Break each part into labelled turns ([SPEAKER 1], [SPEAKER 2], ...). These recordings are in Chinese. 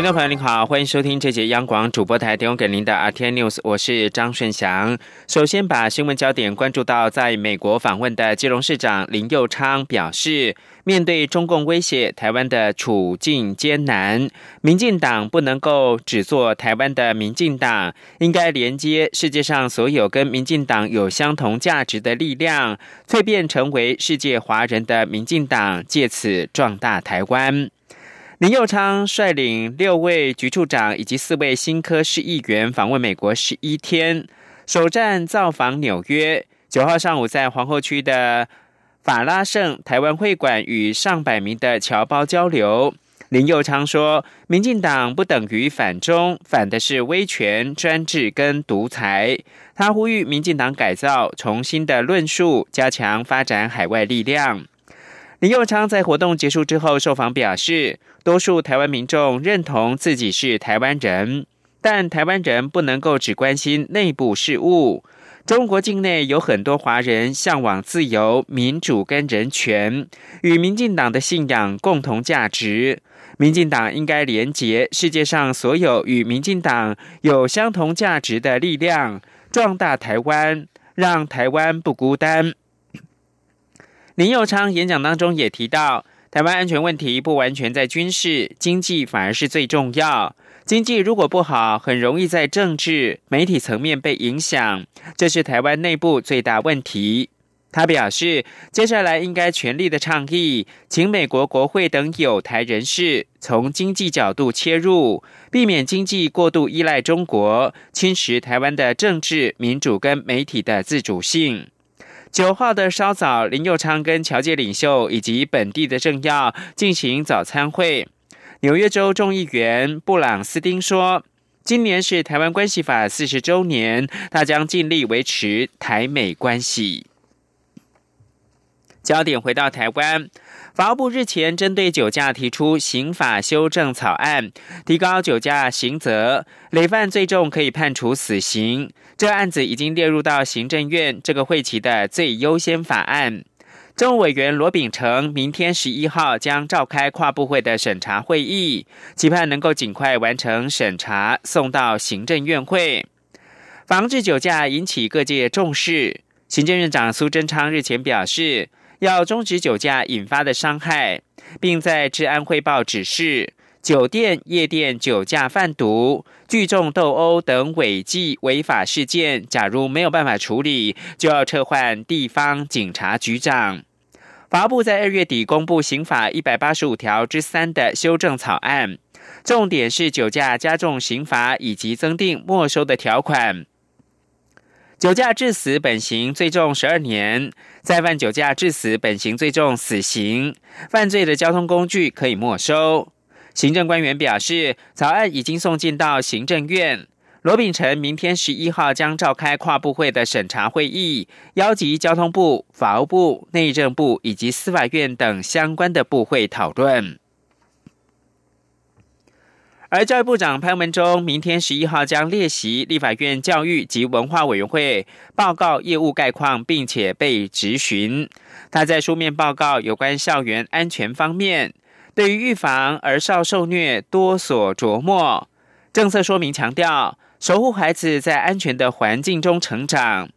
[SPEAKER 1] 听众朋友您好，欢迎收听这节央广主播台提供给您的 RT News，我是张顺祥。首先把新闻焦点关注到在美国访问的基隆市长林佑昌表示，面对中共威胁，台湾的处境艰难，民进党不能够只做台湾的民进党，应该连接世界上所有跟民进党有相同价值的力量，蜕变成为世界华人的民进党，借此壮大台湾。林佑昌率领六位局处长以及四位新科市议员访问美国十一天，首站造访纽约。九号上午在皇后区的法拉盛台湾会馆与上百名的侨胞交流。林佑昌说：“民进党不等于反中，反的是威权、专制跟独裁。”他呼吁民进党改造，重新的论述，加强发展海外力量。林佑昌在活动结束之后受访表示，多数台湾民众认同自己是台湾人，但台湾人不能够只关心内部事务。中国境内有很多华人向往自由、民主跟人权，与民进党的信仰共同价值。民进党应该连结世界上所有与民进党有相同价值的力量，壮大台湾，让台湾不孤单。林佑昌演讲当中也提到，台湾安全问题不完全在军事，经济反而是最重要。经济如果不好，很容易在政治、媒体层面被影响，这是台湾内部最大问题。他表示，接下来应该全力的倡议，请美国国会等有台人士从经济角度切入，避免经济过度依赖中国，侵蚀台湾的政治、民主跟媒体的自主性。九号的稍早，林佑昌跟侨界领袖以及本地的政要进行早餐会。纽约州众议员布朗斯丁说：“今年是台湾关系法四十周年，他将尽力维持台美关系。”焦点回到台湾。法务部日前针对酒驾提出刑法修正草案，提高酒驾刑责，累犯最重可以判处死刑。这案子已经列入到行政院这个会期的最优先法案。政务委员罗秉成明天十一号将召开跨部会的审查会议，期盼能够尽快完成审查，送到行政院会。防治酒驾引起各界重视，行政院长苏贞昌日前表示。要终止酒驾引发的伤害，并在治安汇报指示，酒店、夜店酒驾贩毒、聚众斗殴等违纪违法事件，假如没有办法处理，就要撤换地方警察局长。法务部在二月底公布刑法一百八十五条之三的修正草案，重点是酒驾加重刑罚以及增订没收的条款。酒驾致死本刑最重十二年，再犯酒驾致死本刑最重死刑。犯罪的交通工具可以没收。行政官员表示，草案已经送进到行政院。罗秉成明天十一号将召开跨部会的审查会议，邀集交通部、法务部、内政部以及司法院等相关的部会讨论。而教育部长潘文忠明天十一号将列席立法院教育及文化委员会报告业务概况，并且被质询。他在书面报告有关校园安全方面，对于预防儿少受虐多所琢磨。政策说明强调，守护孩子在安全的环境中成长。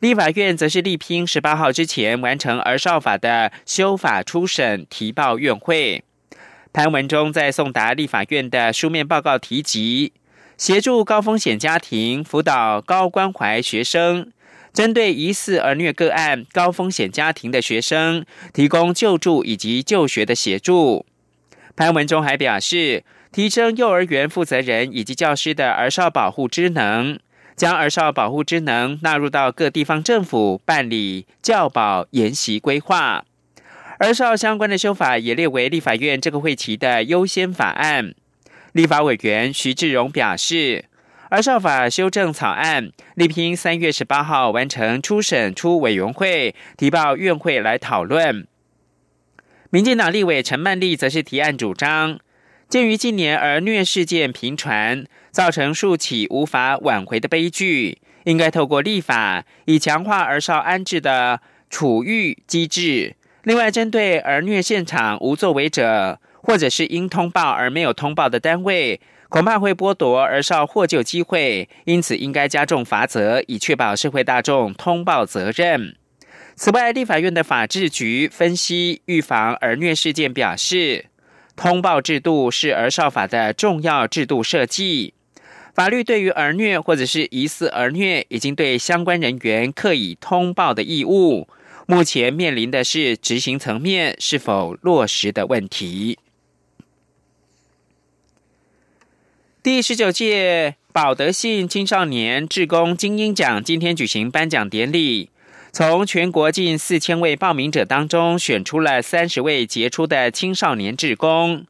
[SPEAKER 1] 立法院则是力拼十八号之前完成儿少法的修法初审提报院会。潘文中在送达立法院的书面报告提及，协助高风险家庭辅导高关怀学生，针对疑似儿虐个案、高风险家庭的学生，提供救助以及就学的协助。潘文中还表示，提升幼儿园负责人以及教师的儿少保护职能，将儿少保护职能纳入到各地方政府办理教保研习规划。而少相关的修法也列为立法院这个会期的优先法案。立法委员徐志荣表示，儿少法修正草案力拼三月十八号完成初审出委员会提报院会来讨论。民进党立委陈曼丽则是提案主张，鉴于近年儿虐事件频传，造成数起无法挽回的悲剧，应该透过立法，以强化儿少安置的处遇机制。另外，针对儿虐现场无作为者，或者是因通报而没有通报的单位，恐怕会剥夺儿少获救机会。因此，应该加重罚则，以确保社会大众通报责任。此外，立法院的法制局分析预防儿虐事件表示。通报制度是儿少法的重要制度设计。法律对于儿虐或者是疑似儿虐，已经对相关人员刻以通报的义务。目前面临的是执行层面是否落实的问题。第十九届保德信青少年志工精英奖今天举行颁奖典礼。从全国近四千位报名者当中，选出了三十位杰出的青少年志工，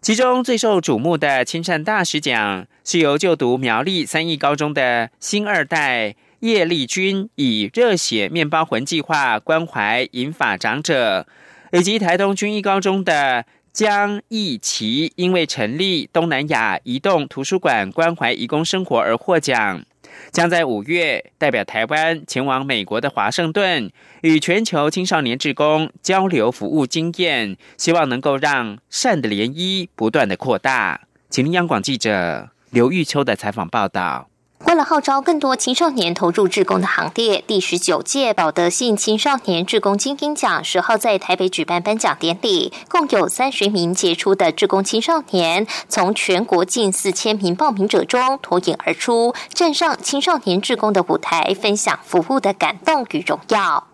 [SPEAKER 1] 其中最受瞩目的亲善大使奖，是由就读苗栗三义高中的新二代叶丽君，以热血面包魂计划关怀银发长者，以及台东军医高中的江义琪，因为成立东南亚移动图书馆关怀移工生活而获奖。将在五月代表台湾前往美国的华盛顿，与全球青少年志工交流服务经验，希望能够让善的涟漪不断的扩大。请央广记者刘玉秋的采访报道。
[SPEAKER 2] 为了号召更多青少年投入志工的行列，第十九届保德信青少年志工精英奖十号在台北举办颁奖典礼，共有三十名杰出的志工青少年，从全国近四千名报名者中脱颖而出，站上青少年志工的舞台，分享服务的感动与荣耀。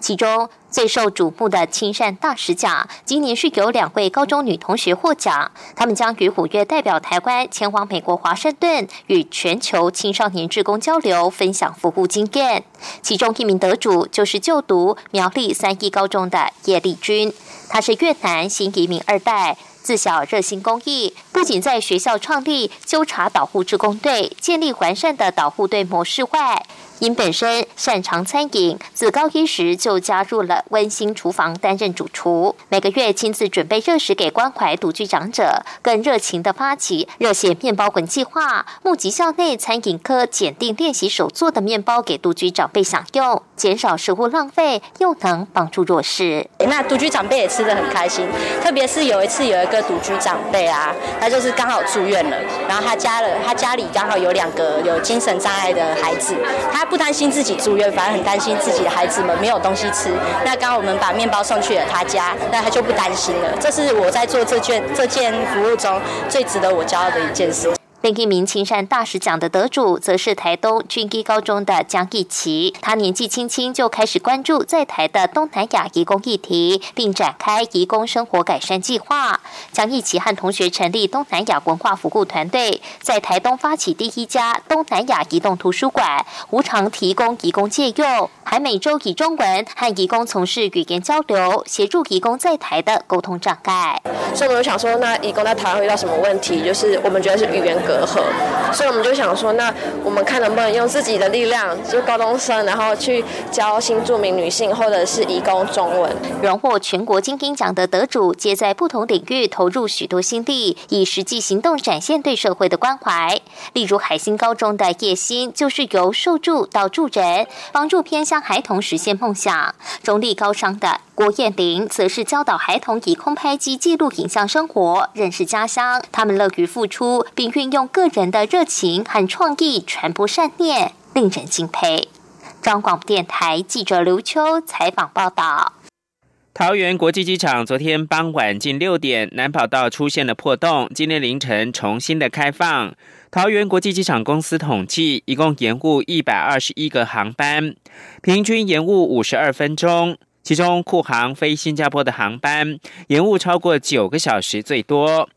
[SPEAKER 2] 其中最受瞩目的亲善大使奖，今年是由两位高中女同学获奖。他们将于五月代表台湾前往美国华盛顿，与全球青少年志工交流，分享服务经验。其中一名得主就是就读苗栗三一高中的叶丽君，她是越南新移民二代，自小热心公益，不仅在学校创立纠察导护志工队，建立完善的导护队模式外。因本身擅长餐饮，自高一时就加入了温馨厨房担任主厨，每个月亲自准备热食给关怀独居长者，更热情的发起热血面包滚计划，募集校内餐饮科检定练习手做的面包给独居长辈享用，减少食物浪费，又能帮助弱势。
[SPEAKER 3] 那独居长辈也吃得很开心，特别是有一次有一个独居长辈啊，他就是刚好住院了，然后他家了他家里刚好有两个有精神障碍的孩子，他。不担心自己住院，反而很担心自己的孩子们没有东西吃。那刚我们把面包送去了他家，那他就不担心了。这是我在做这件这件服务中最值得我骄傲的一件事。
[SPEAKER 2] 另一名青山大使奖的得主，则是台东军医高中的江义琪。他年纪轻轻就开始关注在台的东南亚移工议题，并展开移工生活改善计划。江义琪和同学成立东南亚文化服务团队，在台东发起第一家东南亚移动图书馆，无偿提供移工借用，还每周以中文和移工从事语言交流，协助移工在台的沟通障碍。
[SPEAKER 4] 所以我们想说，那移工在台湾遇到什么问题？就是我们觉得是语言。隔阂，所以我们就想说，那我们看能不能用自己的力量，就高中生，然后去教新著名女性或者是义工中文。
[SPEAKER 2] 荣获全国精英奖的得主，皆在不同领域投入许多心力，以实际行动展现对社会的关怀。例如海星高中的叶欣，就是由受助到助人，帮助偏乡孩童实现梦想。中立高商的郭燕玲，则是教导孩童以空拍机记录影像生活，认识家乡。他们乐于付出，并运用。用个人的热情和创意传播善念，令人敬佩。张广电台记者刘秋采访报道：
[SPEAKER 1] 桃园国际机场昨天傍晚近六点，南跑道出现了破洞，今天凌晨重新的开放。桃园国际机场公司统计，一共延误一百二十一个航班，平均延误五十二分钟，其中库航飞新加坡的航班延误超过九个小时，最多。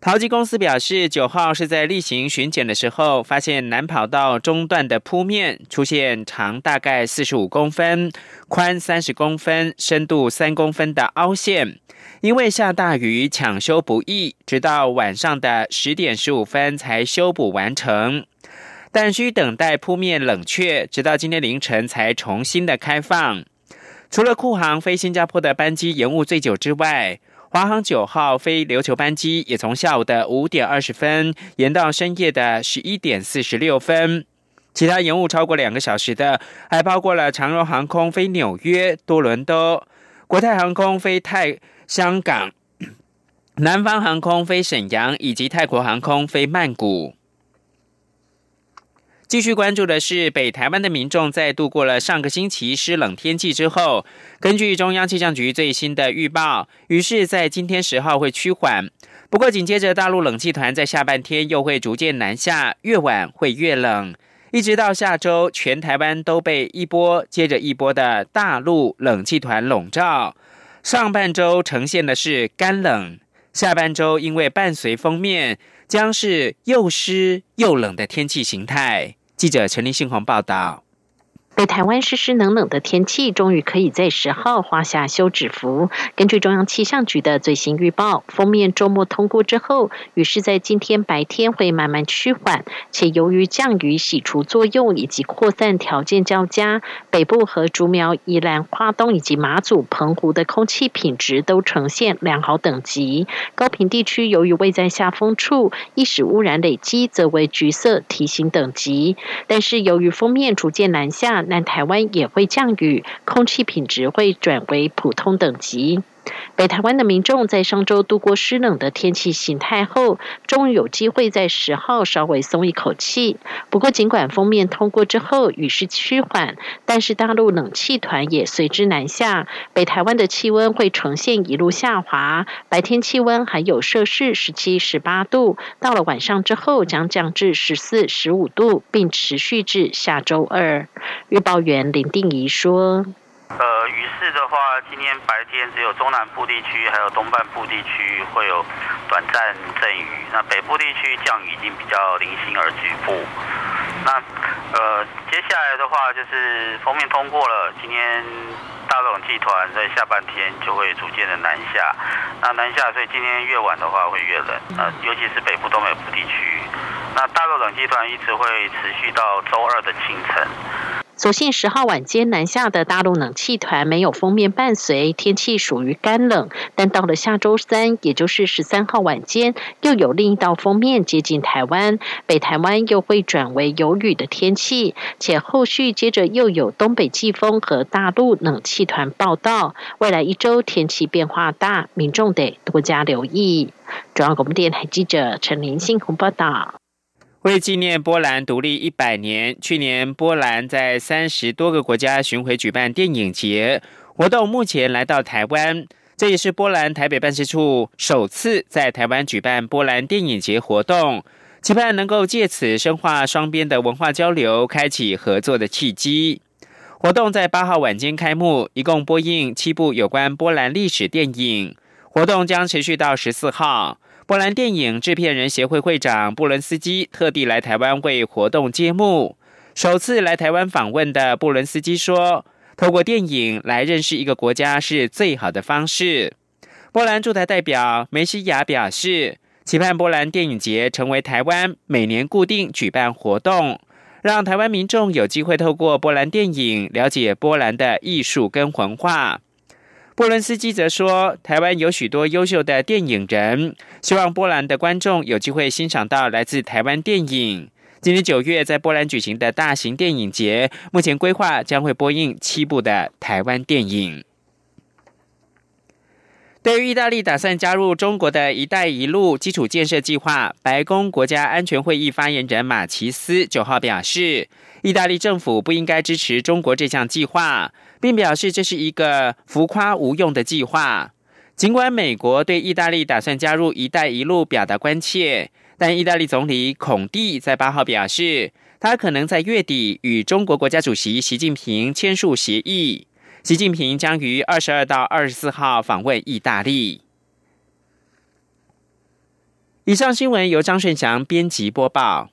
[SPEAKER 1] 淘机公司表示，九号是在例行巡检的时候，发现南跑道中段的铺面出现长大概四十五公分、宽三十公分、深度三公分的凹陷，因为下大雨抢修不易，直到晚上的十点十五分才修补完成，但需等待铺面冷却，直到今天凌晨才重新的开放。除了库航飞新加坡的班机延误最久之外，华航九号飞琉球班机也从下午的五点二十分延到深夜的十一点四十六分。其他延误超过两个小时的，还包括了长荣航空飞纽约、多伦多，国泰航空飞泰香港，南方航空飞沈阳，以及泰国航空飞曼谷。继续关注的是，北台湾的民众在度过了上个星期湿冷天气之后，根据中央气象局最新的预报，于是，在今天十号会趋缓。不过，紧接着大陆冷气团在下半天又会逐渐南下，越晚会越冷。一直到下周，全台湾都被一波接着一波的大陆冷气团笼罩。上半周呈现的是干冷，下半周因为伴随封面，将是又湿又冷的天气形态。记者陈立新鸿报道。
[SPEAKER 5] 北台湾湿湿冷冷的天气，终于可以在十号画下休止符。根据中央气象局的最新预报，封面周末通过之后，雨势在今天白天会慢慢趋缓，且由于降雨洗除作用以及扩散条件较佳，北部和竹苗、宜兰、花东以及马祖、澎湖的空气品质都呈现良好等级。高平地区由于位在下风处，易使污染累积，则为橘色提醒等级。但是由于封面逐渐南下。南台湾也会降雨，空气品质会转为普通等级。北台湾的民众在上周度过湿冷的天气形态后，终于有机会在十号稍微松一口气。不过，尽管封面通过之后雨势趋缓，但是大陆冷气团也随之南下，北台湾的气温会呈现一路下滑。白天气温还有摄氏十七、十八度，到了晚上之后将降至十四、十五度，并持续至下周二。预报员林定仪说。
[SPEAKER 6] 呃，雨势的话，今天白天只有中南部地区还有东半部地区会有短暂阵雨，那北部地区降雨已经比较零星而局部。那呃，接下来的话就是封面通过了，今天大陆冷气团在下半天就会逐渐的南下，那南下，所以今天越晚的话会越冷，呃，尤其是北部、东北部地区。那大陆冷气团一直会持续到周二的清晨。
[SPEAKER 5] 所幸十号晚间南下的大陆冷气团没有封面伴随，天气属于干冷。但到了下周三，也就是十三号晚间，又有另一道封面接近台湾，北台湾又会转为有雨的天气，且后续接着又有东北季风和大陆冷气团报道。未来一周天气变化大，民众得多加留意。中央广播电台记者陈林信鸿报道。
[SPEAKER 1] 为纪念波兰独立一百年，去年波兰在三十多个国家巡回举办电影节活动，目前来到台湾，这也是波兰台北办事处首次在台湾举办波兰电影节活动，期盼能够借此深化双边的文化交流，开启合作的契机。活动在八号晚间开幕，一共播映七部有关波兰历史电影，活动将持续到十四号。波兰电影制片人协会会长布伦斯基特地来台湾为活动揭幕。首次来台湾访问的布伦斯基说：“透过电影来认识一个国家是最好的方式。”波兰驻台代表梅西亚表示，期盼波兰电影节成为台湾每年固定举办活动，让台湾民众有机会透过波兰电影了解波兰的艺术跟文化。波伦斯基则说：“台湾有许多优秀的电影人，希望波兰的观众有机会欣赏到来自台湾电影。今年九月在波兰举行的大型电影节，目前规划将会播映七部的台湾电影。”对于意大利打算加入中国的一带一路基础建设计划，白宫国家安全会议发言人马奇斯九号表示，意大利政府不应该支持中国这项计划。并表示这是一个浮夸无用的计划。尽管美国对意大利打算加入“一带一路”表达关切，但意大利总理孔蒂在八号表示，他可能在月底与中国国家主席习近平签署协议。习近平将于二十二到二十四号访问意大利。以上新闻由张顺祥编辑播报。